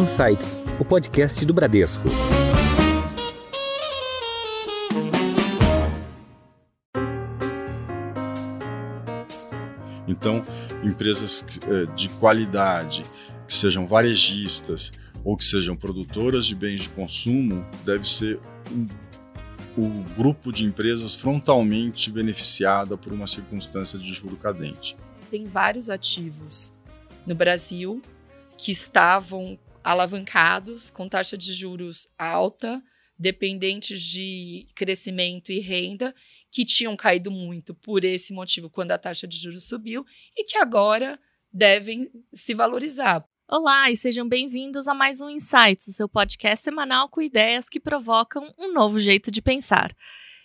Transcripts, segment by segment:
Insights, o podcast do Bradesco. Então, empresas eh, de qualidade, que sejam varejistas ou que sejam produtoras de bens de consumo, deve ser um, o grupo de empresas frontalmente beneficiada por uma circunstância de juro cadente. Tem vários ativos no Brasil que estavam alavancados com taxa de juros alta, dependentes de crescimento e renda, que tinham caído muito por esse motivo quando a taxa de juros subiu e que agora devem se valorizar. Olá e sejam bem-vindos a mais um Insights, o seu podcast semanal com ideias que provocam um novo jeito de pensar.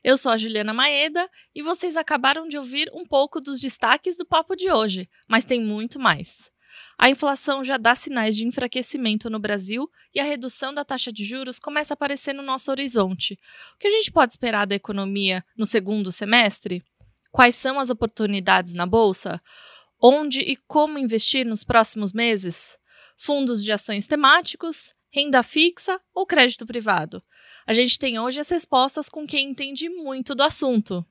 Eu sou a Juliana Maeda e vocês acabaram de ouvir um pouco dos destaques do papo de hoje, mas tem muito mais. A inflação já dá sinais de enfraquecimento no Brasil e a redução da taxa de juros começa a aparecer no nosso horizonte. O que a gente pode esperar da economia no segundo semestre? Quais são as oportunidades na bolsa? Onde e como investir nos próximos meses? Fundos de ações temáticos, renda fixa ou crédito privado? A gente tem hoje as respostas com quem entende muito do assunto.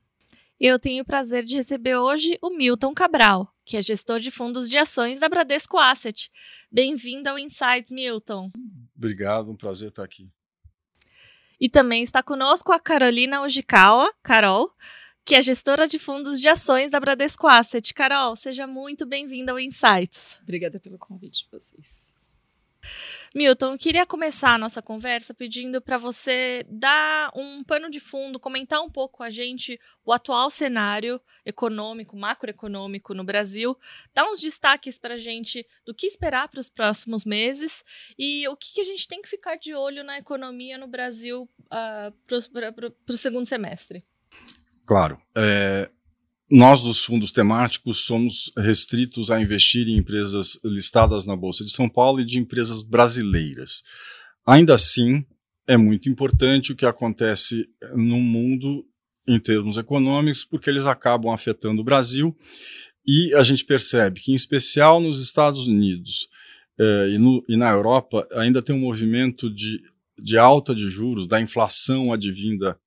Eu tenho o prazer de receber hoje o Milton Cabral, que é gestor de fundos de ações da Bradesco Asset. Bem-vindo ao Insights, Milton. Obrigado, um prazer estar aqui. E também está conosco a Carolina Ojikawa, Carol, que é gestora de fundos de ações da Bradesco Asset. Carol, seja muito bem-vinda ao Insights. Obrigada pelo convite de vocês. Milton, queria começar a nossa conversa pedindo para você dar um pano de fundo, comentar um pouco com a gente o atual cenário econômico, macroeconômico no Brasil, dar uns destaques para a gente do que esperar para os próximos meses e o que, que, a gente tem que ficar de olho na economia no Brasil uh, para o segundo semestre. Claro. É, nós dos fundos temáticos somos restritos a investir em empresas listadas na Bolsa de São Paulo e de empresas brasileiras. Ainda assim, é muito importante o que acontece no mundo em termos econômicos, porque eles acabam afetando o Brasil e a gente percebe que, em especial nos Estados Unidos eh, e, no, e, na Europa, ainda tem um movimento de, de alta de juros, da inflação advinda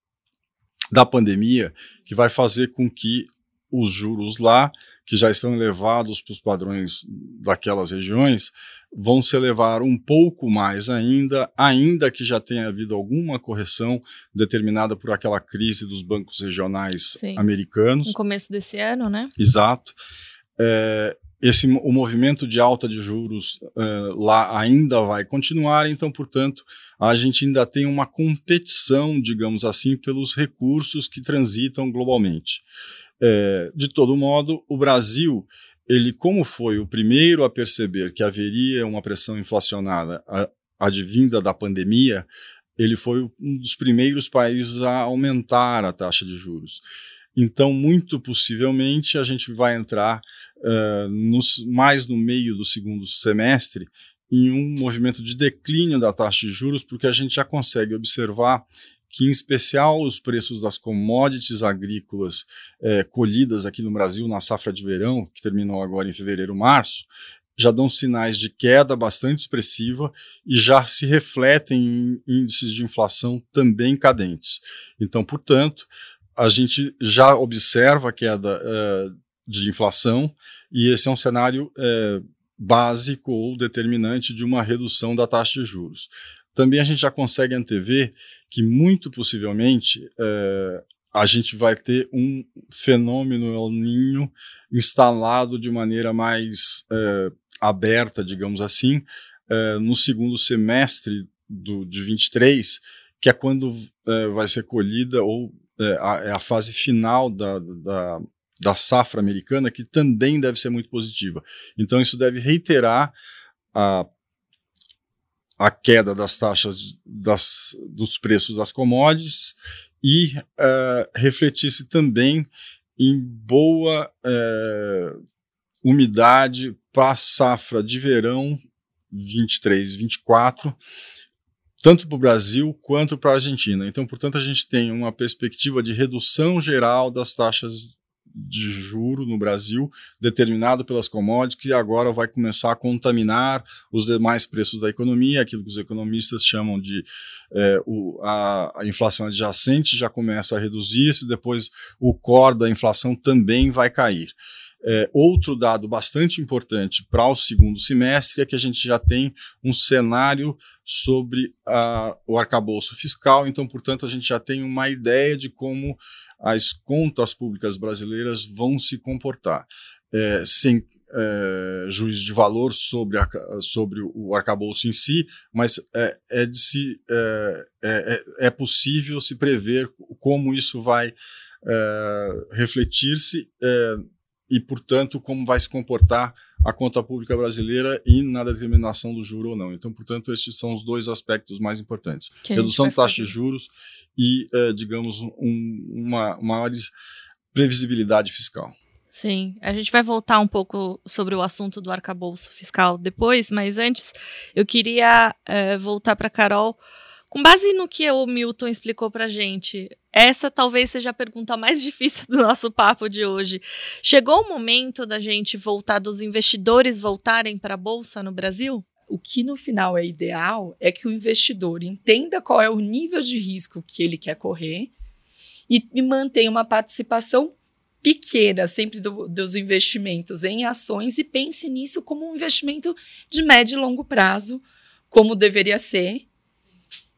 da pandemia, que vai fazer com que os juros lá, que já estão elevados para os padrões daquelas regiões, vão se elevar um pouco mais ainda, ainda que já tenha havido alguma correção determinada por aquela crise dos bancos regionais Sim. americanos. No começo desse ano, né? Exato. É, esse, o movimento de alta de juros uh, lá ainda vai continuar, então, portanto, a gente ainda tem uma competição, digamos assim, pelos recursos que transitam globalmente. É, de todo modo, o Brasil, ele como foi o primeiro a perceber que haveria uma pressão inflacionária advinda da pandemia, ele foi um dos primeiros países a aumentar a taxa de juros. Então, muito possivelmente, a gente vai entrar uh, nos, mais no meio do segundo semestre em um movimento de declínio da taxa de juros, porque a gente já consegue observar que, em especial, os preços das commodities agrícolas é, colhidas aqui no Brasil na safra de verão, que terminou agora em fevereiro, março, já dão sinais de queda bastante expressiva e já se refletem em índices de inflação também cadentes. Então, portanto, a gente já observa a queda uh, de inflação e esse é um cenário uh, básico ou determinante de uma redução da taxa de juros. Também a gente já consegue antever que muito possivelmente é, a gente vai ter um fenômeno El Ninho instalado de maneira mais é, aberta, digamos assim, é, no segundo semestre do, de 23, que é quando vai ser colhida ou a, é a fase final da, da, da safra americana, que também deve ser muito positiva. Então, isso deve reiterar a a queda das taxas das, dos preços das commodities e uh, refletisse também em boa uh, umidade para a safra de verão 23 e 24, tanto para o Brasil quanto para a Argentina. Então, portanto, a gente tem uma perspectiva de redução geral das taxas de juro no Brasil, determinado pelas commodities, que agora vai começar a contaminar os demais preços da economia, aquilo que os economistas chamam de é, o, a, a, inflação adjacente já começa a reduzir-se, depois o core da inflação também vai cair. É, outro dado bastante importante para o segundo semestre é que a gente já tem um cenário sobre a, o arcabouço fiscal, então, portanto, a gente já tem uma ideia de como as contas públicas brasileiras vão se comportar. É, sem é, juízo de valor sobre, a, sobre o arcabouço em si, mas é, é de se, é, é, é, é possível se prever como isso vai refletir-se e, portanto, como vai se comportar a conta pública brasileira e na determinação do juro ou não. Então, portanto, esses são os dois aspectos mais importantes: que redução de taxa de juros e, uh, digamos, um, uma maior previsibilidade fiscal. Sim, a gente vai voltar um pouco sobre o assunto do arcabouço fiscal depois, mas antes eu queria uh, voltar para Carol com base no que o Milton explicou para gente, essa talvez seja a pergunta mais difícil do nosso papo de hoje. Chegou o momento da gente voltar, dos investidores voltarem para a Bolsa no Brasil? O que no final é ideal é que o investidor entenda qual é o nível de risco que ele quer correr e, e mantenha uma participação pequena sempre do, dos investimentos em ações e pense nisso como um investimento de médio e longo prazo, como deveria ser,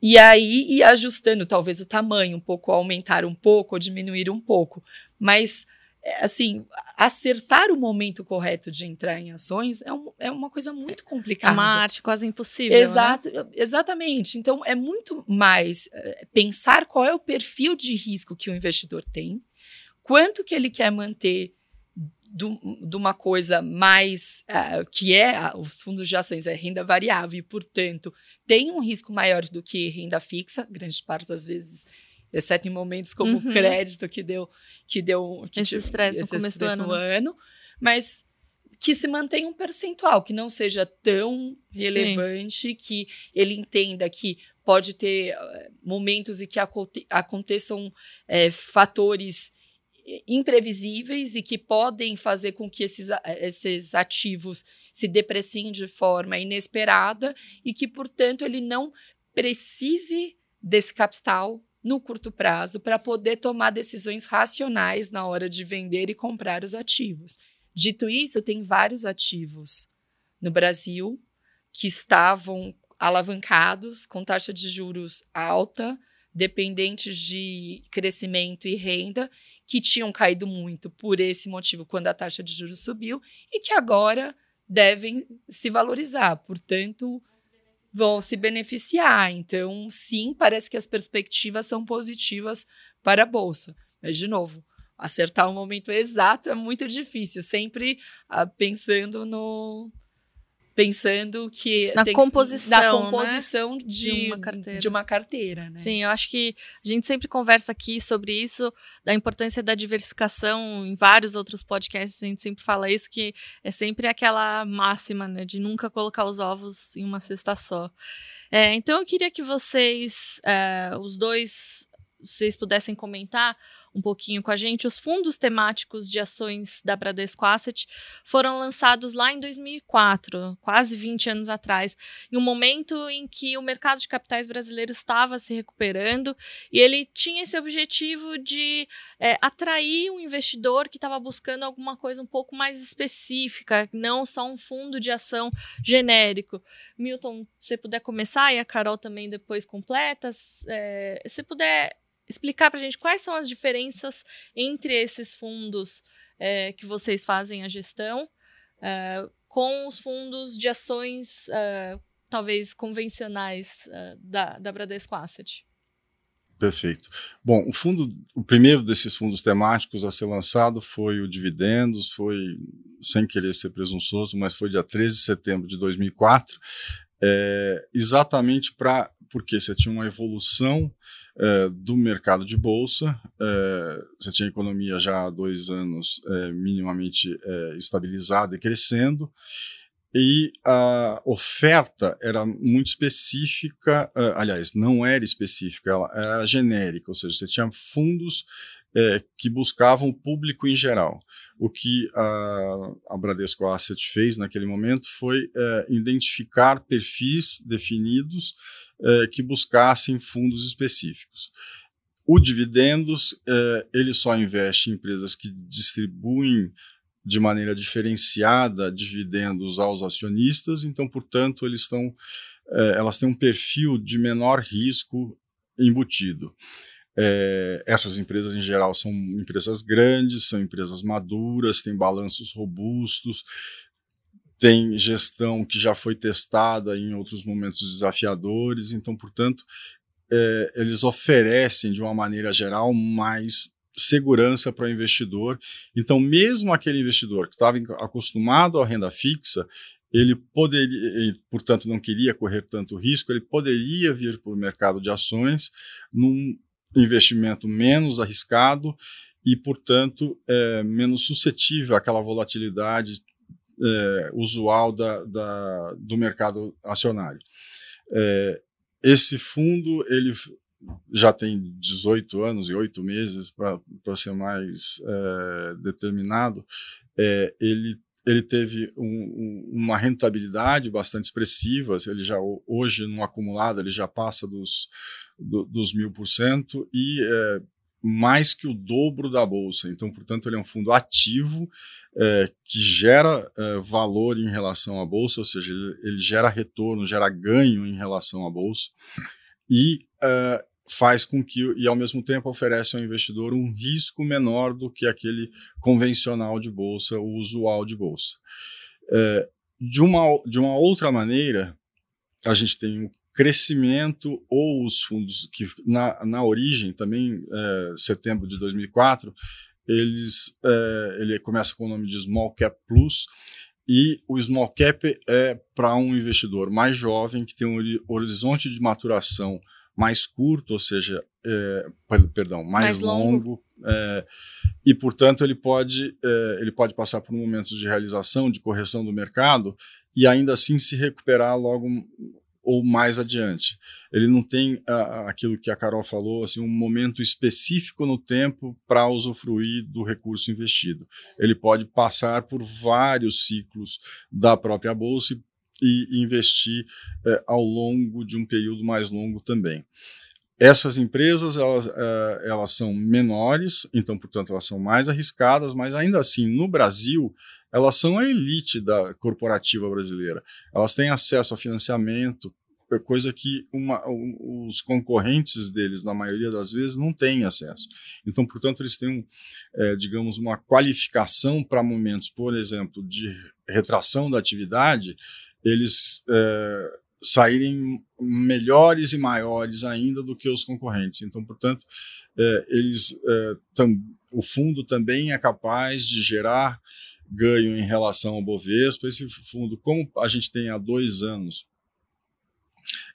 e aí ir ajustando, talvez o tamanho um pouco, aumentar um pouco ou diminuir um pouco. Mas, é, assim, acertar o momento correto de entrar em ações é, um, é uma coisa muito complicada. É uma arte quase impossível. Né? Exato, né? Exatamente. Então, é muito mais é, pensar qual é o perfil de risco que o investidor tem, quanto que ele quer manter de uma coisa mais uh, que é uh, os fundos de ações é renda variável e portanto tem um risco maior do que renda fixa grande parte das vezes exceto em momentos como uhum. o crédito que deu que deu que esse estresse no começo do ano, no né? ano mas que se mantenha um percentual que não seja tão relevante Sim. que ele entenda que pode ter uh, momentos em que aconte aconteçam eh, fatores imprevisíveis e que podem fazer com que esses, esses ativos se depreciem de forma inesperada e que, portanto, ele não precise desse capital no curto prazo para poder tomar decisões racionais na hora de vender e comprar os ativos. Dito isso, tem vários ativos no Brasil que estavam alavancados com taxa de juros alta, dependentes de crescimento e renda, que tinham caído muito por esse motivo quando a taxa de juros subiu e que agora devem se valorizar. Portanto, vão se beneficiar. Então, sim, parece que as perspectivas são positivas para a bolsa. Mas, de novo, acertar o momento exato é muito difícil, sempre ah, pensando no pensando que na composição, na composição né? de, de, uma carteira. de uma carteira, né? Sim, eu acho que a gente sempre conversa aqui sobre isso, da importância da diversificação em vários outros podcasts, a gente sempre fala isso que é sempre aquela máxima, né, de nunca colocar os ovos em uma cesta só. É, então eu queria que vocês, é, os dois, vocês pudessem comentar um pouquinho com a gente, os fundos temáticos de ações da Bradesco Asset foram lançados lá em 2004, quase 20 anos atrás, em um momento em que o mercado de capitais brasileiro estava se recuperando e ele tinha esse objetivo de é, atrair um investidor que estava buscando alguma coisa um pouco mais específica, não só um fundo de ação genérico. Milton, se puder começar e a Carol também depois completa, é, se puder explicar para a gente quais são as diferenças entre esses fundos é, que vocês fazem a gestão é, com os fundos de ações é, talvez convencionais da, da Bradesco Asset. Perfeito. Bom, o fundo, o primeiro desses fundos temáticos a ser lançado foi o Dividendos, foi, sem querer ser presunçoso, mas foi dia 13 de setembro de 2004, é, exatamente para porque você tinha uma evolução é, do mercado de bolsa, é, você tinha a economia já há dois anos é, minimamente estabilizada e crescendo, e a oferta era muito específica, aliás, não era específica, ela era genérica, ou seja, você tinha fundos é, que buscavam o público em geral. O que a, a Bradesco Asset fez naquele momento foi é, identificar perfis definidos é, que buscassem fundos específicos. O dividendos, é, ele só investe em empresas que distribuem de maneira diferenciada dividendos aos acionistas, então, portanto, eles estão, é, elas têm um perfil de menor risco embutido. É, essas empresas, em geral, são empresas grandes, são empresas maduras, têm balanços robustos, tem gestão que já foi testada em outros momentos desafiadores, então, portanto, é, eles oferecem, de uma maneira geral, mais segurança para o investidor. Então, mesmo aquele investidor que estava acostumado à renda fixa, ele poderia, e, portanto, não queria correr tanto risco, ele poderia vir para o mercado de ações num investimento menos arriscado e, portanto, é, menos suscetível àquela volatilidade é, usual da, da, do mercado acionário. É, esse fundo ele já tem 18 anos e 8 meses, para ser mais é, determinado, é, ele ele teve um, um, uma rentabilidade bastante expressiva. Ele já hoje no acumulado ele já passa dos do, dos mil por cento e é, mais que o dobro da bolsa. Então, portanto, ele é um fundo ativo é, que gera é, valor em relação à bolsa, ou seja, ele, ele, gera retorno, gera ganho em relação à bolsa e faz com que, e ao mesmo tempo oferece ao investidor um risco menor do que aquele convencional de bolsa, o usual de bolsa. É, de, uma, de uma outra maneira, a gente tem o crescimento ou os fundos que na, na origem, também é, setembro de 2004, eles, é, ele começa com o nome de Small Cap Plus, e o small cap é para um investidor mais jovem que tem um horizonte de maturação mais curto, ou seja, é, perdão, mais, mais longo, longo é, e portanto ele pode é, ele pode passar por momentos de realização, de correção do mercado e ainda assim se recuperar logo ou mais adiante. Ele não tem aquilo que a Carol falou, assim, um momento específico no tempo para usufruir do recurso investido. Ele pode passar por vários ciclos da própria bolsa e e investir é, ao longo de um período mais longo também. Essas empresas elas, é, elas são menores, então, portanto, elas são mais arriscadas, mas ainda assim, no Brasil, elas são a elite da corporativa brasileira. Elas têm acesso a financiamento, coisa que uma, os concorrentes deles, na maioria das vezes, não têm acesso. Então, portanto, eles têm, um, é, digamos, uma qualificação para momentos, por exemplo, de retração da atividade eles é, saírem melhores e maiores ainda do que os concorrentes. Então, portanto, é, eles, é, tam, o fundo também é capaz de gerar ganho em relação ao Bovespa. Esse fundo, como a gente tem há dois anos,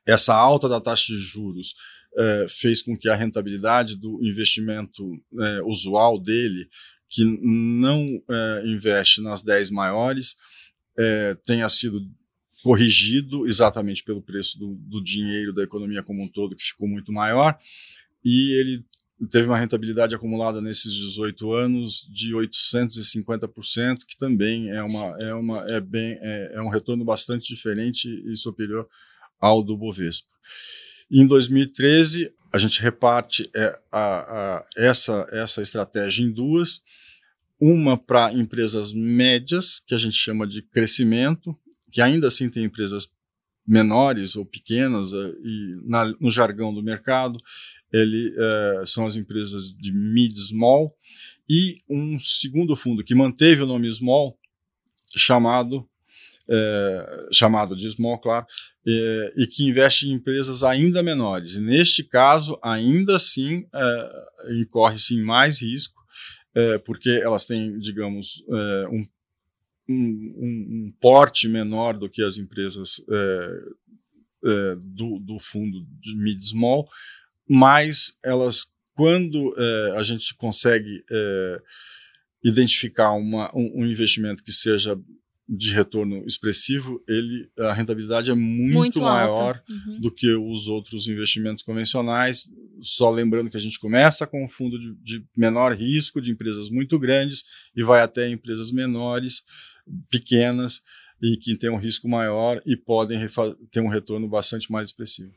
essa alta da taxa de juros é, fez com que a rentabilidade do investimento é, usual dele, que não investe nas 10 maiores, tenha sido corrigido exatamente pelo preço do, do, dinheiro da economia como um todo, que ficou muito maior, e ele teve uma rentabilidade acumulada nesses 18 anos de 850%, que também é, uma, é, uma, é, bem, é, é um retorno bastante diferente e superior ao do Bovespa. Em 2013, a gente reparte é, a, a, essa, essa estratégia em duas, uma para empresas médias, que a gente chama de crescimento, que ainda assim tem empresas menores ou pequenas, uh, e na, no jargão do mercado, ele, uh, são as empresas de mid-small, e um segundo fundo que manteve o nome small, chamado, uh, chamado de small, claro, e que investe em empresas ainda menores. E neste caso, ainda assim, incorre-se mais risco, porque elas têm, digamos, um um, um, um, porte menor do que as empresas é, é, do, do, fundo de mid-small, mas elas, quando é, a gente consegue é, identificar uma, um, um, investimento que seja de retorno expressivo, ele, a rentabilidade é muito, muito maior uhum. do que os outros investimentos convencionais. Só lembrando que a gente começa com um fundo de, de menor risco, de empresas muito grandes, e vai até empresas menores, pequenas, e que têm um risco maior e podem ter um retorno bastante mais expressivo.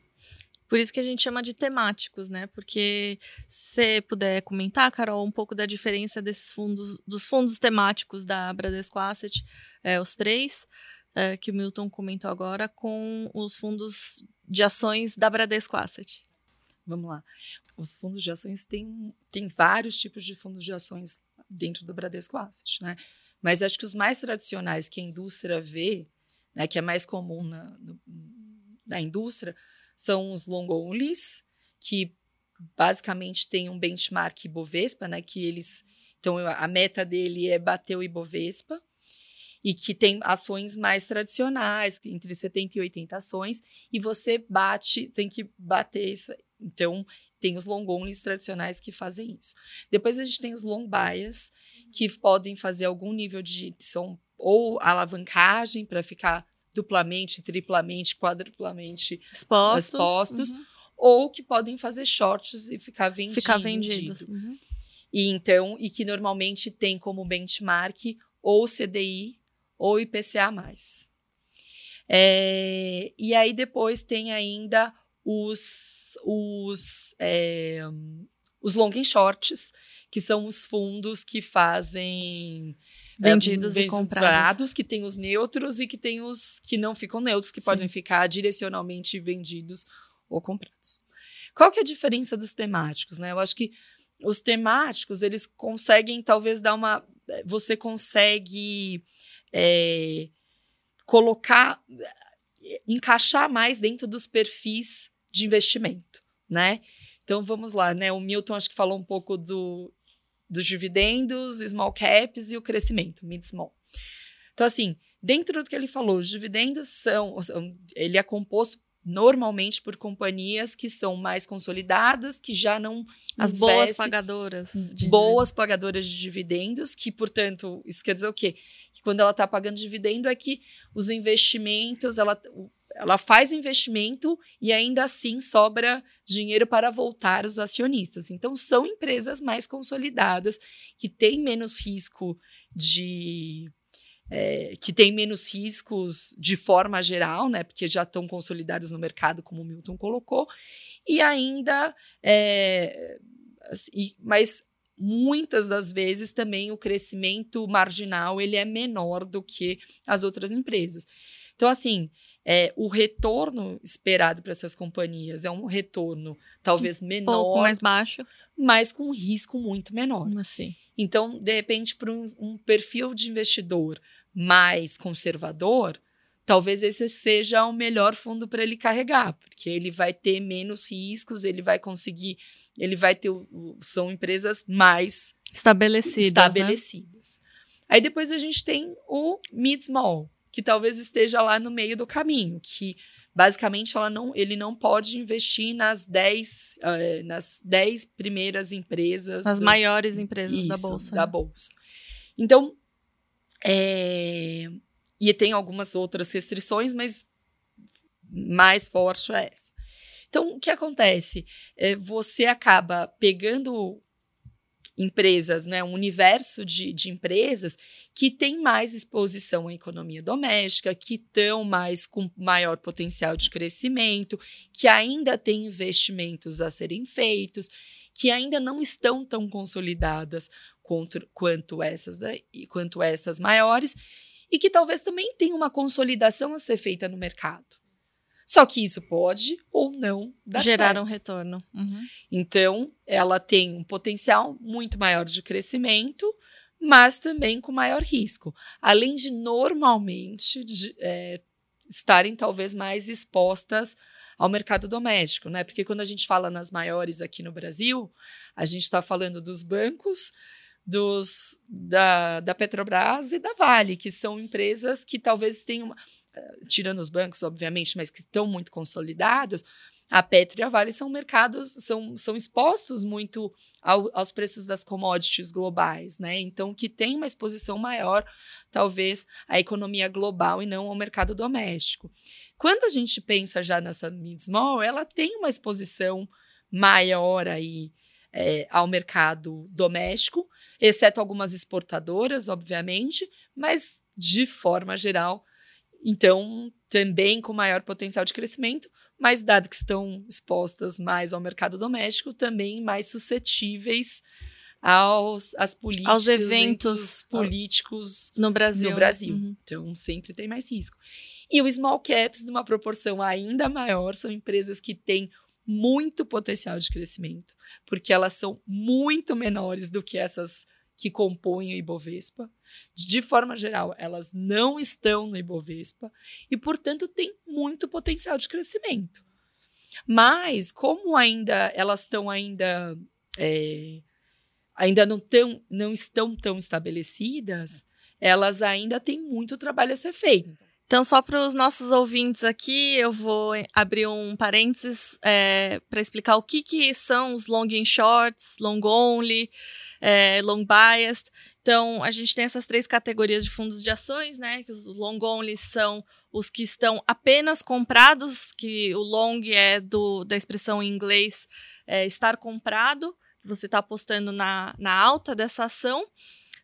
Por isso que a gente chama de temáticos, né? Porque se puder comentar, Carol, um pouco da diferença desses fundos, dos fundos temáticos da Bradesco Asset, é, os três, é, que o Milton comentou agora, com os fundos de ações da Bradesco Asset. Vamos lá. Os fundos de ações têm, têm vários tipos de fundos de ações dentro do Bradesco Asset, né? Mas acho que os mais tradicionais que a indústria vê, né, que é mais comum na, no, na indústria, são os long onlys, que basicamente tem um benchmark Ibovespa, né, que eles então a meta dele é bater o Ibovespa e que tem ações mais tradicionais, entre 70 e 80 ações, e você bate, tem que bater isso. Então, tem os long onlys tradicionais que fazem isso. Depois a gente tem os long bias, que podem fazer algum nível de são ou alavancagem para ficar duplamente, triplamente, quadruplamente expostos, expostos uhum. ou que podem fazer shorts e ficar vendidos. Ficar vendidos. Uhum. E então, e que normalmente tem como benchmark ou CDI ou IPCA+. É, e aí depois tem ainda os, os, é, os long and shorts, que são os fundos que fazem vendidos é, e comprados. que tem os neutros e que tem os que não ficam neutros, que Sim. podem ficar direcionalmente vendidos ou comprados. Qual que é a diferença dos temáticos, né? Eu acho que os temáticos, eles conseguem talvez dar uma você consegue é, colocar encaixar mais dentro dos perfis de investimento, né? Então vamos lá, né? O Milton acho que falou um pouco do dos dividendos, small caps e o crescimento, mid small. Então, assim, dentro do que ele falou, os dividendos são. Ele é composto normalmente por companhias que são mais consolidadas, que já não. As boas pagadoras. boas pagadoras de dividendos, que, portanto, isso quer dizer o quê? Que quando ela está pagando dividendo é que os investimentos, ela, ela faz o investimento e ainda assim sobra dinheiro para voltar os acionistas. Então, são empresas mais consolidadas, que têm menos risco de. É, que têm menos riscos de forma geral, né? Porque já estão consolidadas no mercado, como o Milton colocou, e ainda. É, mas muitas das vezes também o crescimento marginal ele é menor do que as outras empresas. Então, assim, é, o retorno esperado para essas companhias é um retorno talvez menor. Um pouco mais baixo. Mas com um risco muito menor. Assim. Então, de repente, para um, um perfil de investidor mais conservador, talvez esse seja o melhor fundo para ele carregar, porque ele vai ter menos riscos, ele vai conseguir, ele vai ter, são empresas mais estabelecidas. Né? estabelecidas. Né? Aí depois a gente tem o mid-small, que talvez esteja lá no meio do caminho, que basicamente ela não, ele não pode investir nas 10 uh, eh, nas dez primeiras empresas. Nas do, maiores empresas isso, da Bolsa. Da né? Bolsa. Então, é, e tem algumas outras restrições, mas mais forte é essa. Então, o que acontece? É, você acaba pegando empresas, né, um universo de, de empresas que tem mais exposição à economia doméstica, que estão mais com maior potencial de crescimento, que ainda têm investimentos a serem feitos, que ainda não estão tão consolidadas quanto, quanto essas quanto essas maiores e que talvez também tenham uma consolidação a ser feita no mercado. Só que isso pode ou não dar Gerar certo. um retorno. Uhum. Então, ela tem um potencial muito maior de crescimento, mas também com maior risco. Além de normalmente de, é, estarem talvez mais expostas ao mercado doméstico, né? Porque quando a gente fala nas maiores aqui no Brasil, a gente está falando dos bancos, dos, da, da Petrobras e da Vale, que são empresas que talvez tenham tirando os bancos, obviamente, mas que estão muito consolidados, a Petro e a Vale são mercados, são, são expostos muito ao, aos preços das commodities globais, né? Então, que tem uma exposição maior, talvez, à economia global e não ao mercado doméstico. Quando a gente pensa já nessa mid-small, ela tem uma exposição maior aí é, ao mercado doméstico, exceto algumas exportadoras, obviamente, mas de forma geral, então também com maior potencial de crescimento, mas dado que estão expostas mais ao mercado doméstico, também mais suscetíveis aos as políticas, aos eventos políticos no Brasil. No Brasil. Uhum. Então sempre tem mais risco. E o small caps, numa proporção ainda maior, são empresas que têm muito potencial de crescimento, porque elas são muito menores do que essas que compõem o Ibovespa. De forma geral, elas não estão no Ibovespa e, portanto, têm muito potencial de crescimento. Mas, como ainda elas estão ainda é, ainda não, tão, não estão tão estabelecidas, elas ainda têm muito trabalho a ser feito. Então, só para os nossos ouvintes aqui, eu vou abrir um parênteses é, para explicar o que, que são os long and shorts, long only, é, long biased. Então, a gente tem essas três categorias de fundos de ações, né? Que os long only são os que estão apenas comprados, que o long é do, da expressão em inglês é, estar comprado, você está apostando na, na alta dessa ação.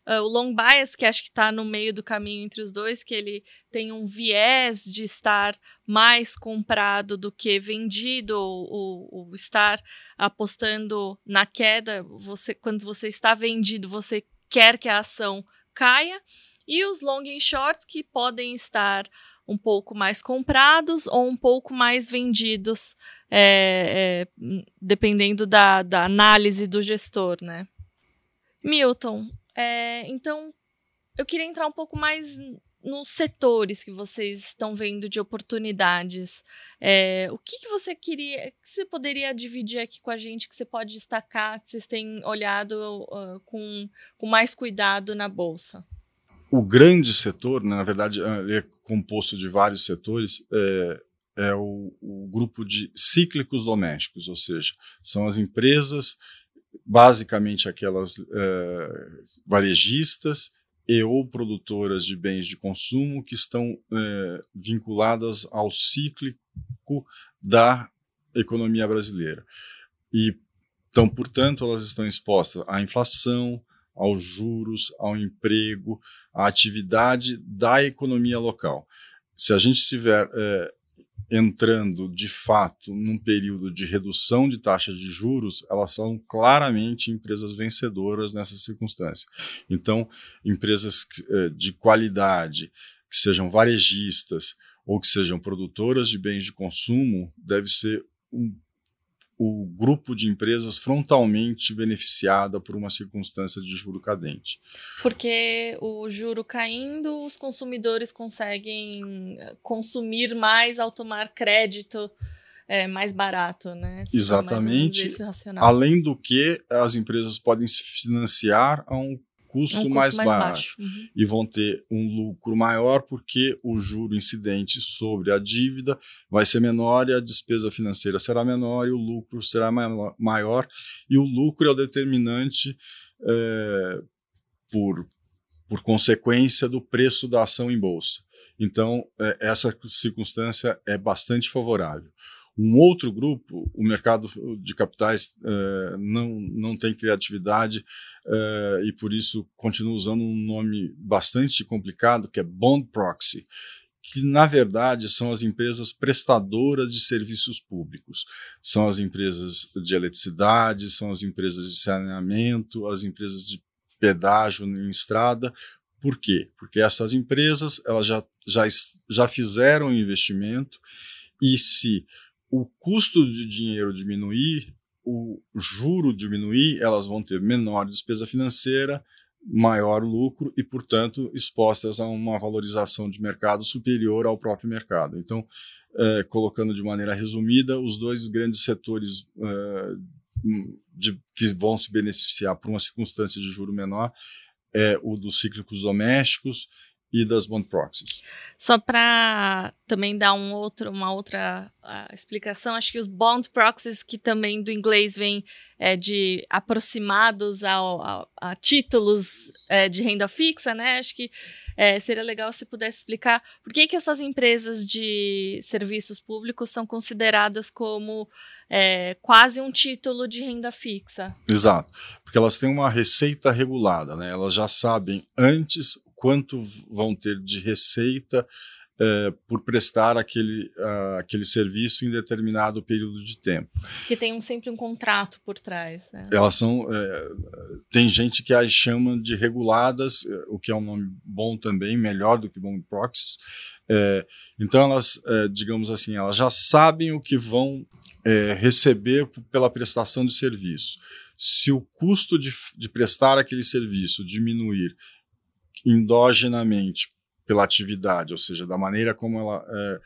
Uh, o long bias, que acho que está no meio do caminho entre os dois, que ele tem um viés de estar mais comprado do que vendido, ou, estar apostando na queda. Você, quando você está vendido, você quer que a ação caia. E os long e shorts, que podem estar um pouco mais comprados ou um pouco mais vendidos, é, é, dependendo da, da análise do gestor, né? Milton, é, então, eu queria entrar um pouco mais nos setores que vocês estão vendo de oportunidades. É, o que, que você queria, que você poderia dividir aqui com a gente, que você pode destacar, que vocês têm olhado uh, com, com mais cuidado na Bolsa? O grande setor, né, na verdade, ah, ele é composto de vários setores, é, é o, o grupo de cíclicos domésticos, ou seja, são as empresas basicamente aquelas é, varejistas e ou produtoras de bens de consumo que estão é, vinculadas ao cíclico da economia brasileira. E, então, portanto, elas estão expostas à inflação, aos juros, ao emprego, à atividade da economia local. Se a gente tiver é, entrando de fato num período de redução de taxa de juros, elas são claramente empresas vencedoras nessa circunstância. Então, empresas eh, de qualidade, que sejam varejistas ou que sejam produtoras de bens de consumo, deve ser um o grupo de empresas frontalmente beneficiada por uma circunstância de juro cadente. Porque o juro caindo, os consumidores conseguem eh, consumir mais ao tomar crédito é, mais barato, né? Se Exatamente. Além do que, as empresas podem se financiar a um custo, um custo mais, mais, baixo, baixo. Uhum. e vão ter um lucro maior porque o juro incidente sobre a dívida vai ser menor e a despesa financeira será menor e o lucro será maior e o lucro é o determinante é, por, por consequência do preço da ação em bolsa. Então, é, essa circunstância é bastante favorável. Um outro grupo, o mercado de capitais uh, não, não tem criatividade uh, e por isso continua usando um nome bastante complicado, que é Bond Proxy, que na verdade são as empresas prestadoras de serviços públicos. São as empresas de eletricidade, são as empresas de saneamento, as empresas de pedágio em estrada. Por quê? Porque essas empresas elas já, já, já fizeram investimento e se o custo de dinheiro diminuir, o juro diminuir, elas vão ter menor despesa financeira, maior lucro e, portanto, expostas a uma valorização de mercado superior ao próprio mercado. Então, é, colocando de maneira resumida, os dois grandes setores é, de, que vão se beneficiar por uma circunstância de juro menor é o dos cíclicos domésticos e das bond proxies. Só para também dar um outro, uma outra uh, explicação, acho que os bond proxies, que também do inglês vem é, de aproximados ao, a, a títulos é, de renda fixa, né? Acho que é, seria legal se pudesse explicar por que, que essas empresas de serviços públicos são consideradas como é, quase um título de renda fixa. Exato, porque elas têm uma receita regulada, né? Elas já sabem antes quanto vão ter de receita é, por prestar aquele, uh, aquele serviço em determinado período de tempo. Que tem um, sempre um contrato por trás. Né? Elas são. É, tem gente que as chama de reguladas, é, o que é um nome bom também, melhor do que bom proxies. É, então, elas, digamos assim, elas já sabem o que vão receber pela prestação de serviço. Se o custo de, de prestar aquele serviço diminuir endogenamente pela atividade, ou seja, da maneira como ela é,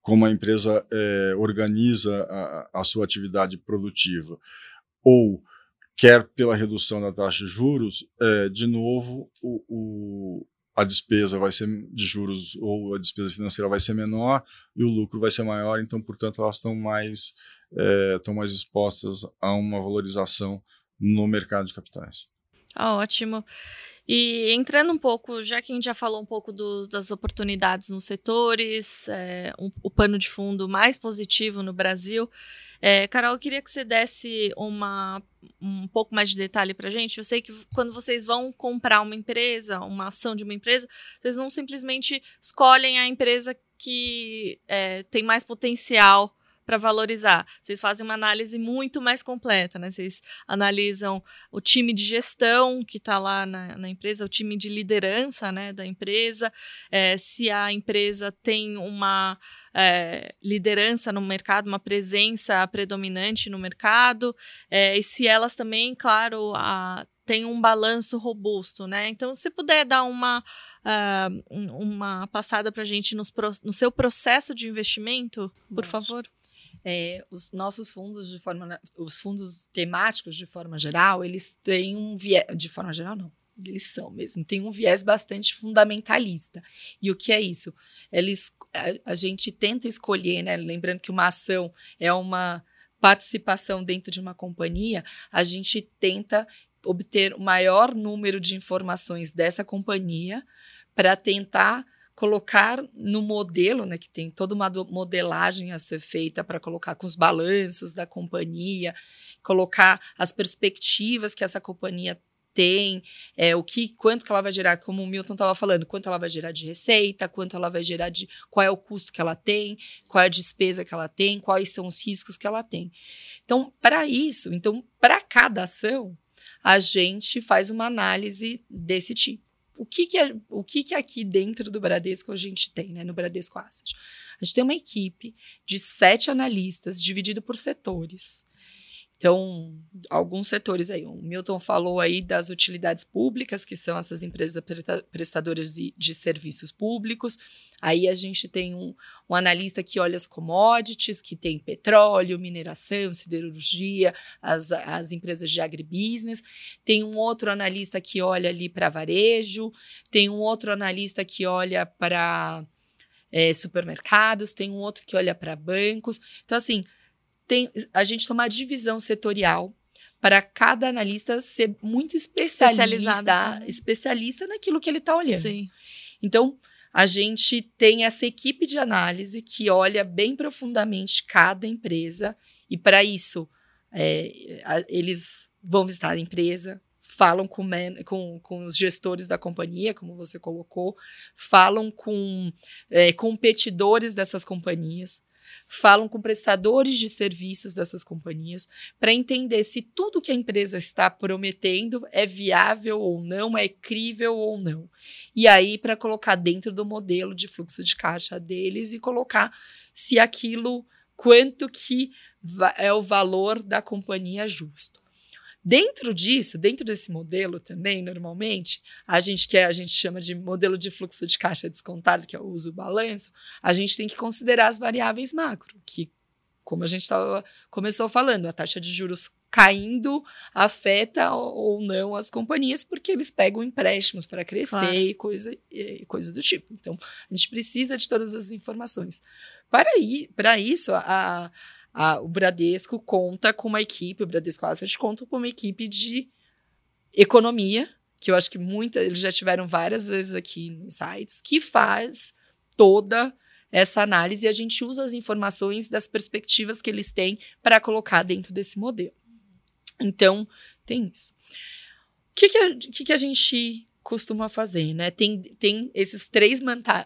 como a empresa é, organiza a, a, sua atividade produtiva, ou quer pela redução da taxa de juros, é, de novo o, o, a despesa vai ser de juros ou a despesa financeira vai ser menor e o lucro vai ser maior, então, portanto, elas estão mais, estão mais expostas a uma valorização no mercado de capitais. Ah, ótimo. E entrando um pouco, já que a gente já falou um pouco do, das oportunidades nos setores, é, um, o pano de fundo mais positivo no Brasil, é, Carol, eu queria que você desse uma, um pouco mais de detalhe para a gente. Eu sei que quando vocês vão comprar uma empresa, uma ação de uma empresa, vocês não simplesmente escolhem a empresa que é, tem mais potencial para valorizar. Vocês fazem uma análise muito mais completa, né? Vocês analisam o time de gestão que está lá na, na, empresa, o time de liderança né, da empresa, é, se a empresa tem uma é, liderança no mercado, uma presença predominante no mercado, é, e se elas também, claro, a, têm um balanço robusto, né? Então, se puder dar uma Uh, uma passada para a gente nos, no seu processo de investimento, por favor? É, os nossos fundos de forma os fundos temáticos de forma geral eles têm um viés de forma geral não eles são mesmo tem um viés bastante fundamentalista. E o que é isso? Eles a, a gente tenta escolher né lembrando que uma ação é uma participação dentro de uma companhia a gente tenta obter o maior número de informações dessa companhia para tentar colocar no modelo, né, que tem toda uma modelagem a ser feita para colocar com os balanços da companhia, colocar as perspectivas que essa companhia tem, é, o que, quanto que ela vai gerar, como o Milton estava falando, quanto ela vai gerar de receita, quanto ela vai gerar de, qual é o custo que ela tem, qual é a despesa que ela tem, quais são os riscos que ela tem. Então, para isso, então, para cada ação, a gente faz uma análise desse tipo o que, que, é, o que, que aqui dentro do Bradesco a gente tem, né, no Bradesco Asset? A gente tem uma equipe de sete analistas dividido por setores. Então, alguns setores aí, o Milton falou aí das utilidades públicas, que são essas empresas prestadoras de, de serviços públicos. Aí a gente tem um, um, analista que olha as commodities, que tem petróleo, mineração, siderurgia, as, as empresas de agribusiness. Tem um outro analista que olha ali para varejo, tem um outro analista que olha para é, supermercados, tem um outro que olha para bancos. Então, assim, tem, a gente tem uma divisão setorial para cada analista ser muito especialista, né? especialista naquilo que ele está olhando. Sim. Então, a gente tem essa equipe de análise que olha bem profundamente cada empresa, e para isso é, a, eles vão visitar a empresa, falam com, man, com, com, os gestores da companhia, como você colocou, falam com é, competidores dessas companhias, falam com prestadores de serviços dessas companhias para entender se tudo que a empresa está prometendo é viável ou não, é crível ou não. E aí, para colocar dentro do modelo de fluxo de caixa deles e colocar se aquilo, quanto que é o valor da companhia justo. Dentro disso, dentro desse modelo também, normalmente, a gente que a gente chama de modelo de fluxo de caixa descontado, que é o uso balanço, a gente tem que considerar as variáveis macro, que como a gente tava, começou falando, a taxa de juros caindo afeta ou não as companhias, porque eles pegam empréstimos para crescer claro. e, coisa, e coisa do tipo. Então, a gente precisa de todas as informações. Para, ir, para isso, a, a, o Bradesco conta com uma equipe, o Bradesco Asset conta com uma equipe de economia, que eu acho que muita, eles já tiveram várias vezes aqui em sites, que faz toda essa análise e a gente usa as informações das perspectivas que eles têm para colocar dentro desse modelo. Então, tem isso. O que, que, que, que a gente costuma fazer, né? Tem, tem esses três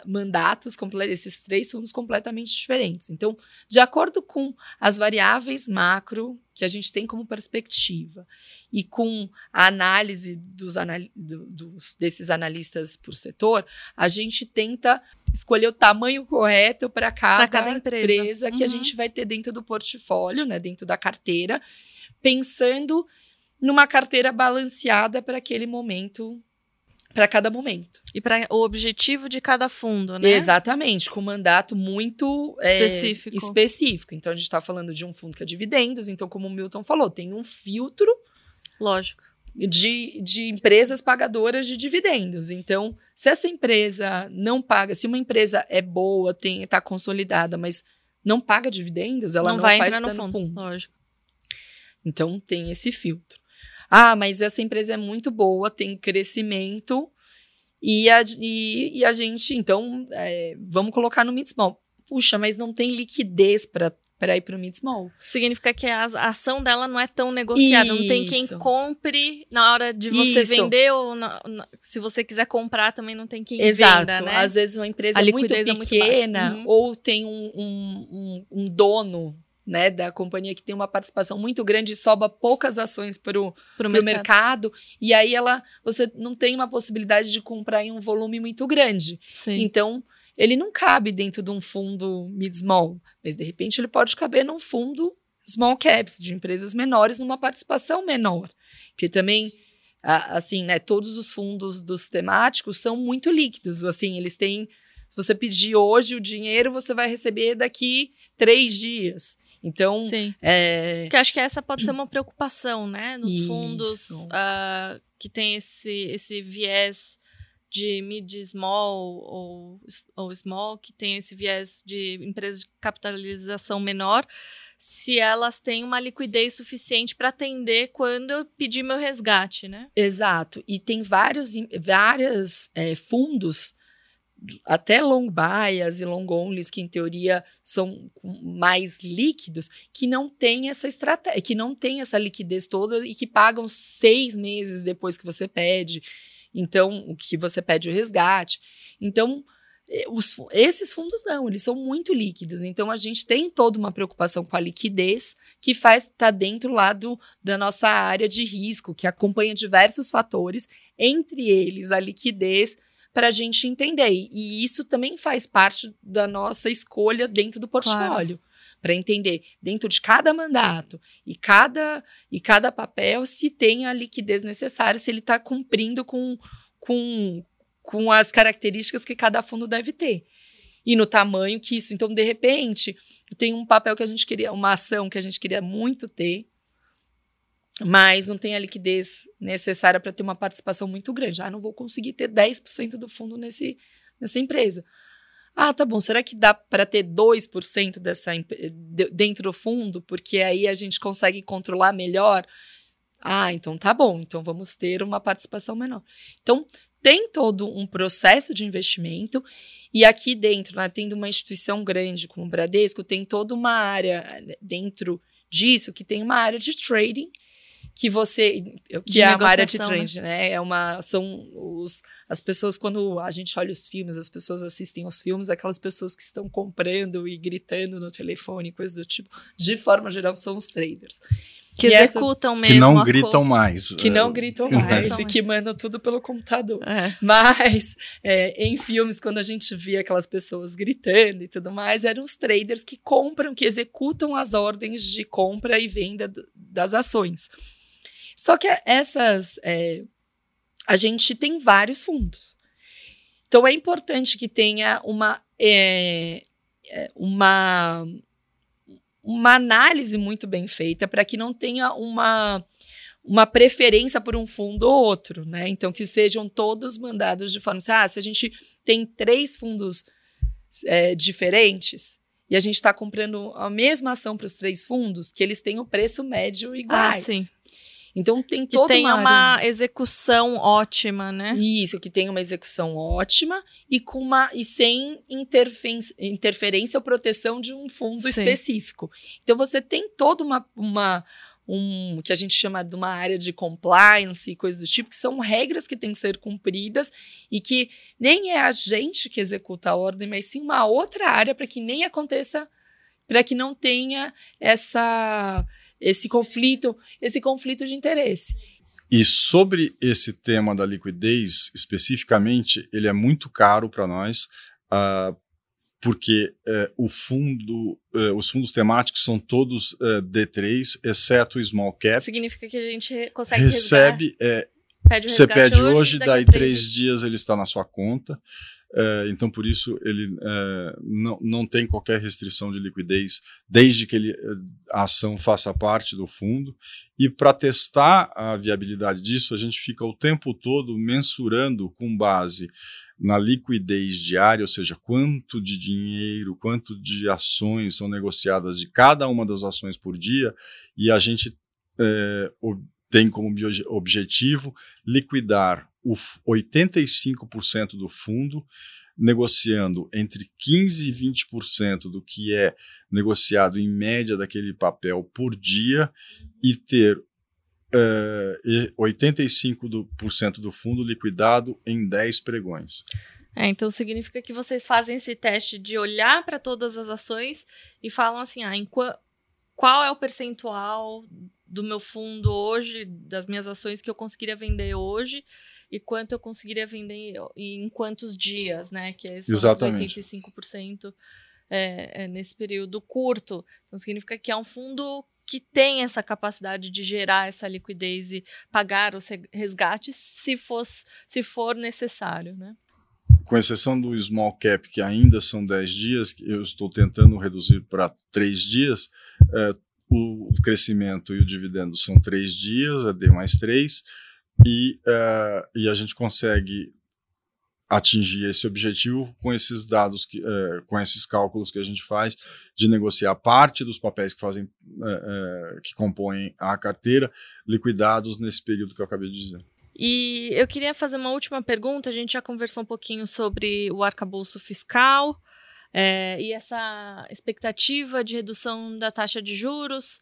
mandatos, esses três fundos completamente diferentes. Então, de acordo com as variáveis macro que a gente tem como perspectiva e com a análise dos, anal dos desses analistas por setor, a gente tenta escolher o tamanho correto para cada, cada, empresa, empresa que uhum. a gente vai ter dentro do portfólio, né, dentro da carteira, pensando numa carteira balanceada para aquele momento para cada momento. E para o objetivo de cada fundo, né? Exatamente, com um mandato muito específico. É, específico. Então a gente está falando de um fundo que é dividendos, então, como o Milton falou, tem um filtro. Lógico. De, de empresas pagadoras de dividendos. Então, se essa empresa não paga, se uma empresa é boa, tem está consolidada, mas não paga dividendos, ela não, não vai faz entrar no fundo. fundo. Lógico. Então tem esse filtro. Ah, mas essa empresa é muito boa, tem crescimento e a, e, e a gente, então, é, vamos colocar no mid small. Puxa, mas não tem liquidez para para ir para o mid small. Significa que a, ação dela não é tão negociada, Isso. não tem quem compre na hora de você Isso. vender ou na, na, se você quiser comprar também não tem quem Exato. venda, né? Às vezes uma empresa é muito pequena é muito ou tem um, um, um, um dono né, da companhia que tem uma participação muito grande e sobra poucas ações para o mercado. mercado. e aí ela você não tem uma possibilidade de comprar em um volume muito grande. Sim. Então, ele não cabe dentro de um fundo mid-small, mas de repente ele pode caber num fundo small caps, de empresas menores, numa participação menor. Porque também assim, né, todos os fundos dos temáticos são muito líquidos, assim, eles têm se você pedir hoje o dinheiro, você vai receber daqui três dias. Então, Sim. É... Porque acho que essa pode ser uma preocupação, né? Nos Isso. fundos uh, que tem esse, esse viés de mid small ou, ou small, que tem esse viés de empresas de capitalização menor, se elas têm uma liquidez suficiente para atender quando eu pedir meu resgate, né? Exato. E tem vários, vários é, fundos até long bias e long onlys, que em teoria são mais líquidos, que não tem essa estratégia, que não tem essa liquidez toda e que pagam seis meses depois que você pede. Então, o que você pede o resgate. Então, os, esses fundos não, eles são muito líquidos. Então, a gente tem toda uma preocupação com a liquidez que faz estar tá dentro lá do, da nossa área de risco, que acompanha diversos fatores, entre eles a liquidez para a gente entender. E isso também faz parte da nossa escolha dentro do portfólio. Claro. Para entender dentro de cada mandato e cada, e cada papel se tem a liquidez necessária, se ele está cumprindo com, com, com as características que cada fundo deve ter e no tamanho que isso. Então, de repente, tem um papel que a gente queria, uma ação que a gente queria muito ter, mas não tem a liquidez necessária para ter uma participação muito grande. Ah, não vou conseguir ter 10% do fundo nesse, nessa empresa. Ah, tá bom. Será que dá para ter 2% dessa dentro do fundo? Porque aí a gente consegue controlar melhor. Ah, então tá bom. Então vamos ter uma participação menor. Então, tem todo um processo de investimento e aqui dentro, né, tendo uma instituição grande como o Bradesco, tem toda uma área né, dentro disso que tem uma área de trading que você que de é a área de trend, né? né? É uma são os as pessoas quando a gente olha os filmes, as pessoas assistem aos filmes, aquelas pessoas que estão comprando e gritando no telefone, coisas do tipo, de forma geral são os traders. Que e executam essa, mesmo. Que não gritam mais. Que não gritam mais e que mandam tudo pelo computador. É. Mas é, em filmes, quando a gente via aquelas pessoas gritando e tudo mais, eram os traders que compram, que executam as ordens de compra e venda das ações. Só que essas. É, a gente tem vários fundos. Então é importante que tenha uma. É, é uma uma análise muito bem feita para que não tenha uma uma preferência por um fundo ou outro, né? Então que sejam todos mandados de forma, ah, se a gente tem três fundos é, diferentes e a gente está comprando a mesma ação para os três fundos, que eles têm o preço médio iguais. Ah, sim. Então tem que tenha uma, uma execução ótima, né? Isso, que tenha uma execução ótima e com uma e sem interferência ou proteção de um fundo Sim. específico. Então você tem toda uma, uma um que a gente chama de uma área de compliance e coisas do tipo, que são regras que têm que ser cumpridas e que nem é a gente que executa a ordem, mas sim uma outra área para que nem aconteça, para que não tenha essa esse conflito, esse conflito de interesse. E sobre esse tema da liquidez, especificamente, ele é muito caro para nós, uh, porque uh, o fundo, uh, os fundos temáticos são todos eh, D3, exceto o small cap. Significa que a gente consegue recebe, pede você pede hoje, hoje daí três dias ele está na sua conta. É, então, por isso, ele é, não, não tem qualquer restrição de liquidez, desde que ele, é, a ação faça parte do fundo. E para testar a viabilidade disso, a gente fica o tempo todo mensurando com base na liquidez diária, ou seja, quanto de dinheiro, quanto de ações são negociadas de cada uma das ações por dia, e a gente é, tem como objetivo liquidar o 85% do fundo, negociando entre 15% e 20% do que é negociado em média daquele papel por dia e ter uh, 85% do, fundo liquidado em 10 pregões. É, então significa que vocês fazem esse teste de olhar para todas as ações e falam assim: ah, qual é o percentual do meu fundo hoje, das minhas ações que eu conseguiria vender hoje, e quanto eu conseguiria vender em quantos dias, né? Que é Exatamente. 85% é, é, nesse período curto. Então significa que é um fundo que tem essa capacidade de gerar essa liquidez e pagar os resgates se, fosse, se for necessário, né? Com exceção do small cap, que ainda são 10 dias, eu estou tentando reduzir para 3 dias, é, o crescimento e o dividendo são 3 dias, é D mais 3, e, uh, e a gente consegue atingir esse objetivo com esses dados, que, uh, com esses cálculos que a gente faz de negociar parte dos papéis que fazem, uh, que compõem a carteira, liquidados nesse período que eu acabei de dizer. E eu queria fazer uma última pergunta. A gente já conversou um pouquinho sobre o arcabouço fiscal é, e essa expectativa de redução da taxa de juros.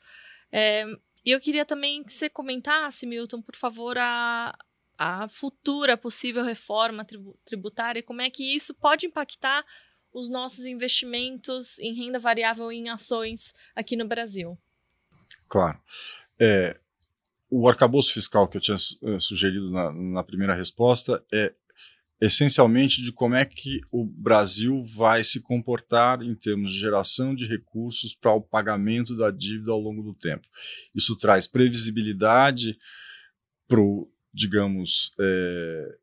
É, e eu queria também que você comentasse, Milton, por favor, a, a futura possível reforma tributária, como é que isso pode impactar os nossos investimentos em renda variável em ações aqui no Brasil. Claro. É, o arcabouço fiscal que eu tinha uh, sugerido na, na, primeira resposta é essencialmente de como é que o Brasil vai se comportar em termos de geração de recursos para o pagamento da dívida ao longo do tempo. Isso traz previsibilidade para o, digamos, é,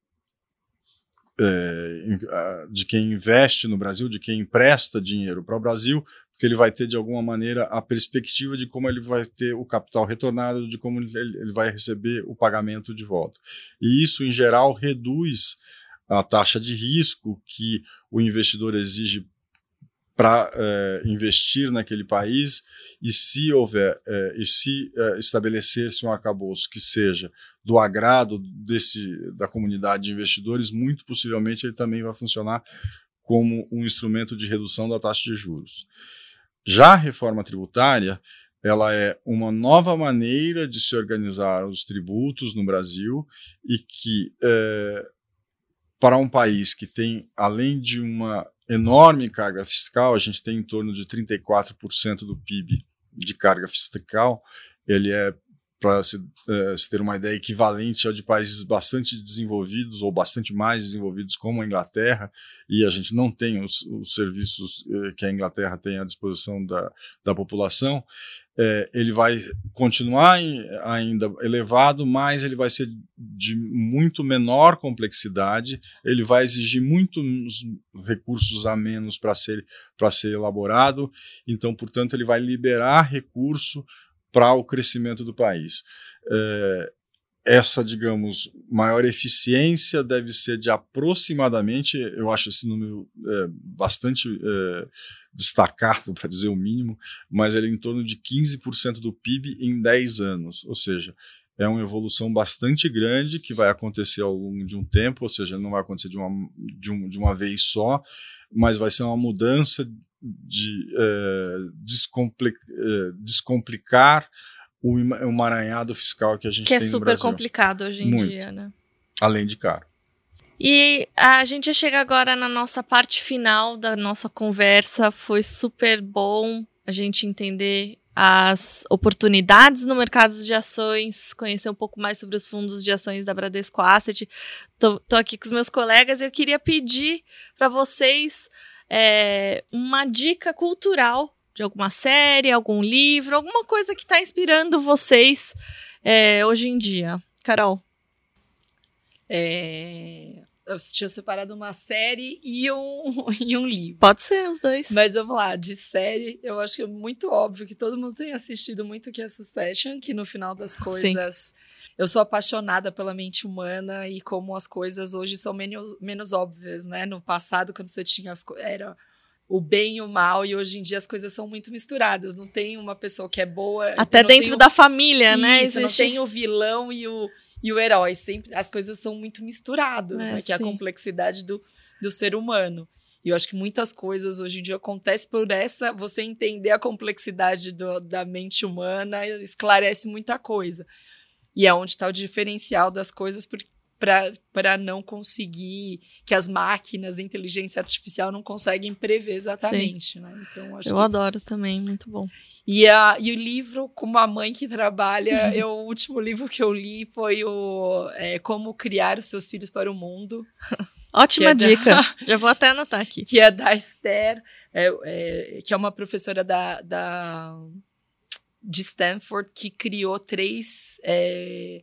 é, de quem investe no Brasil, de quem empresta dinheiro para o Brasil, porque ele vai ter, de alguma maneira, a perspectiva de como ele vai ter o capital retornado, de como ele, vai receber o pagamento de volta. E isso, em geral, reduz a taxa de risco que o investidor exige para é, investir naquele país e se houver é, e se é, estabelecer-se um arcabouço que seja do agrado desse da comunidade de investidores, muito possivelmente ele também vai funcionar como um instrumento de redução da taxa de juros. Já a reforma tributária, ela é uma nova maneira de se organizar os tributos no Brasil e que é, para um país que tem, além de uma enorme carga fiscal, a gente tem em torno de 34% do PIB de carga fiscal, ele é para se, é, se, ter uma ideia equivalente ao de países bastante desenvolvidos ou bastante mais desenvolvidos como a Inglaterra, e a gente não tem os, os serviços é, que a Inglaterra tem à disposição da, da população, é, ele vai continuar em, ainda elevado, mas ele vai ser de muito menor complexidade, ele vai exigir muitos recursos a menos para ser, ser elaborado, então, portanto, ele vai liberar recurso para o crescimento do país. É, essa, digamos, maior eficiência deve ser de aproximadamente, eu acho esse número é, bastante é, destacado, para dizer o mínimo, mas ele é em torno de 15% do PIB em 10 anos, ou seja, é uma evolução bastante grande que vai acontecer ao longo de um tempo, ou seja, não vai acontecer de uma, de, um, de uma vez só, mas vai ser uma mudança de é, é, descomplicar o emaranhado fiscal que a gente que é tem no Brasil. Que é super complicado hoje em Muito. dia, né? Além de caro. E a gente chega agora na nossa parte final da nossa conversa. Foi super bom a gente entender as oportunidades no mercado de ações, conhecer um pouco mais sobre os fundos de ações da Bradesco Asset. Tô aqui com os meus colegas e eu queria pedir para vocês é, uma dica cultural de alguma série, algum livro, alguma coisa que está inspirando vocês é, hoje em dia. Carol. É, eu tinha separado uma série e um, e um livro. Pode ser os dois. Mas vamos lá, de série, eu acho que é muito óbvio que todo mundo tem assistido muito que é Succession, que no final das coisas. Sim. Eu sou apaixonada pela mente humana e como as coisas hoje são menos, menos óbvias, né? No passado, quando você tinha as era o bem e o mal, e hoje em dia as coisas são muito misturadas. Não tem uma pessoa que é boa. Até dentro da família, né? Isso, Existe... não tem o vilão e o, e o herói. Sempre, as coisas são muito misturadas, é, né? Que é a complexidade do, do ser humano. E eu acho que muitas coisas hoje em dia acontecem por essa. Você entender a complexidade do, da mente humana esclarece muita coisa. E é onde está o diferencial das coisas, para não conseguir que as máquinas, a inteligência artificial não conseguem prever exatamente, né? Então Eu que... adoro também, muito bom. E, a, e o livro, como a mãe que trabalha, eu, o último livro que eu li foi o é, Como Criar os Seus Filhos para o Mundo. Ótima é dica, da, já vou até anotar aqui. Que é da Esther, é, é, que é uma professora da, da, de Stanford que criou três é,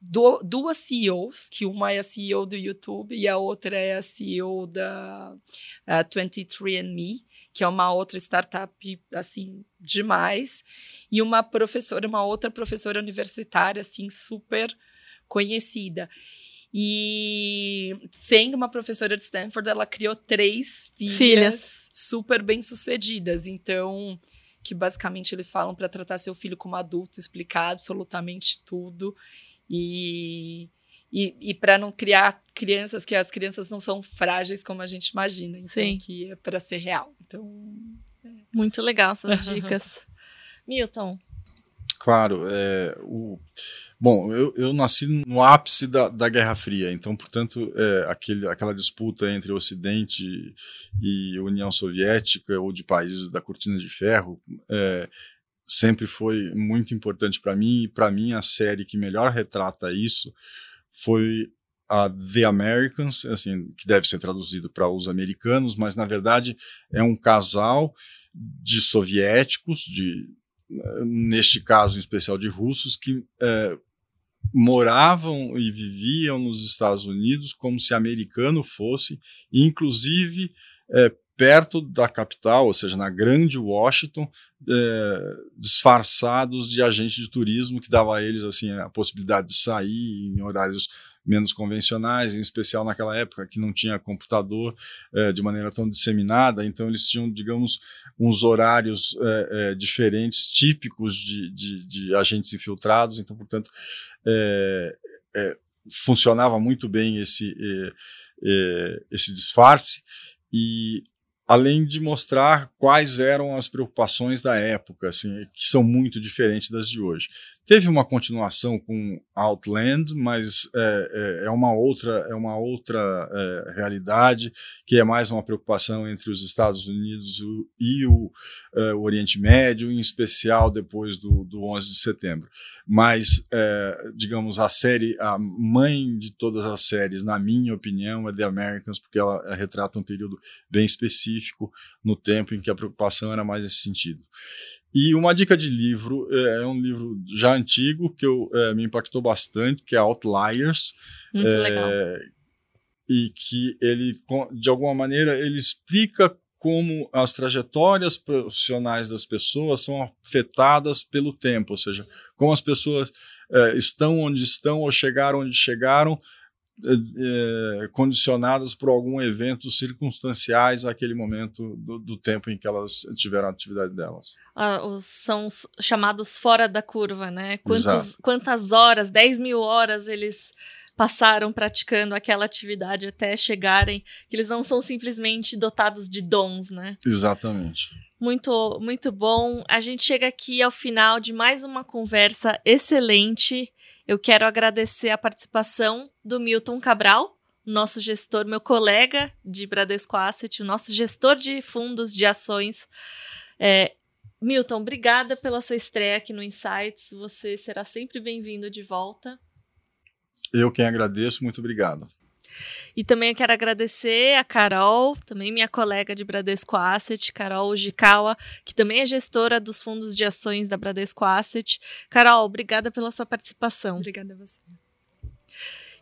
do, duas CEOs, que uma é a CEO do YouTube e a outra é a CEO da uh, 23andMe, que é uma outra startup assim demais, e uma professora, uma outra professora universitária assim super conhecida. E sendo uma professora de Stanford, ela criou três filhas, filhas. super bem-sucedidas. Então, que basicamente eles falam para tratar seu filho como adulto, explicar absolutamente tudo. E, e, e para não criar crianças que as crianças não são frágeis como a gente imagina, então Sim. que é para ser real. Então, é. muito legal essas dicas. Milton. Claro, é, o, bom, eu, eu nasci no ápice da, da Guerra Fria, então, portanto, é, aquele, aquela disputa entre Ocidente e União Soviética ou de países da Cortina de Ferro é, sempre foi muito importante para mim e para mim a série que melhor retrata isso foi a The Americans, assim, que deve ser traduzido para os americanos, mas na verdade é um casal de soviéticos, de neste caso em especial de russos, que é, moravam e viviam nos Estados Unidos como se americano fosse, inclusive é, perto da capital, ou seja, na grande Washington, é, disfarçados de agente de turismo que dava a eles assim a possibilidade de sair em horários menos convencionais, em especial naquela época que não tinha computador é, de maneira tão disseminada, então eles tinham, digamos, uns horários é, é diferentes, típicos de, de, de, agentes infiltrados, então, portanto, funcionava muito bem esse, esse disfarce, e além de mostrar quais eram as preocupações da época, assim, que são muito diferentes das de hoje. Teve uma continuação com Outland, mas é, é, é uma outra, é uma outra é, realidade, que é mais uma preocupação entre os Estados Unidos e o, é, o Oriente Médio, em especial depois do, do 11 de setembro. Mas, é, digamos, a série, a mãe de todas as séries, na minha opinião, é The Americans, porque ela retrata um período bem específico no tempo em que a preocupação era mais nesse sentido. E uma dica de livro, é, é um livro já antigo, que eu, é, me impactou bastante, que é Outliers. Muito é, legal. E que ele, de alguma maneira, ele explica como as trajetórias profissionais das pessoas são afetadas pelo tempo, ou seja, como as pessoas é, estão onde estão ou chegaram onde chegaram é, condicionadas por algum evento circunstanciais àquele momento do, do, tempo em que elas tiveram a atividade delas. Ah, os, são os chamados fora da curva, né? Quantos, quantas horas, 10 mil horas eles passaram praticando aquela atividade até chegarem, que eles não são simplesmente dotados de dons, né? Exatamente. Muito, muito bom. A gente chega aqui ao final de mais uma conversa excelente eu quero agradecer a participação do Milton Cabral, nosso gestor, meu colega de Bradesco Asset, o nosso gestor de fundos de ações. É, Milton, obrigada pela sua estreia aqui no Insights. Você será sempre bem-vindo de volta. Eu quem agradeço, muito obrigado. E também eu quero agradecer a Carol, também minha colega de Bradesco Asset, Carol Jikawa, que também é gestora dos fundos de ações da Bradesco Asset. Carol, obrigada pela sua participação. Obrigada a você.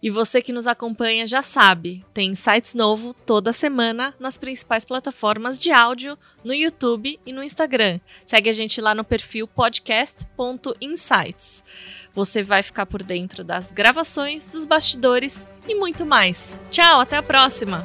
E você que nos acompanha já sabe, tem sites novo toda semana nas principais plataformas de áudio, no YouTube e no Instagram. Segue a gente lá no perfil podcast.insights. Você vai ficar por dentro das gravações, dos bastidores e muito mais. Tchau, até a próxima!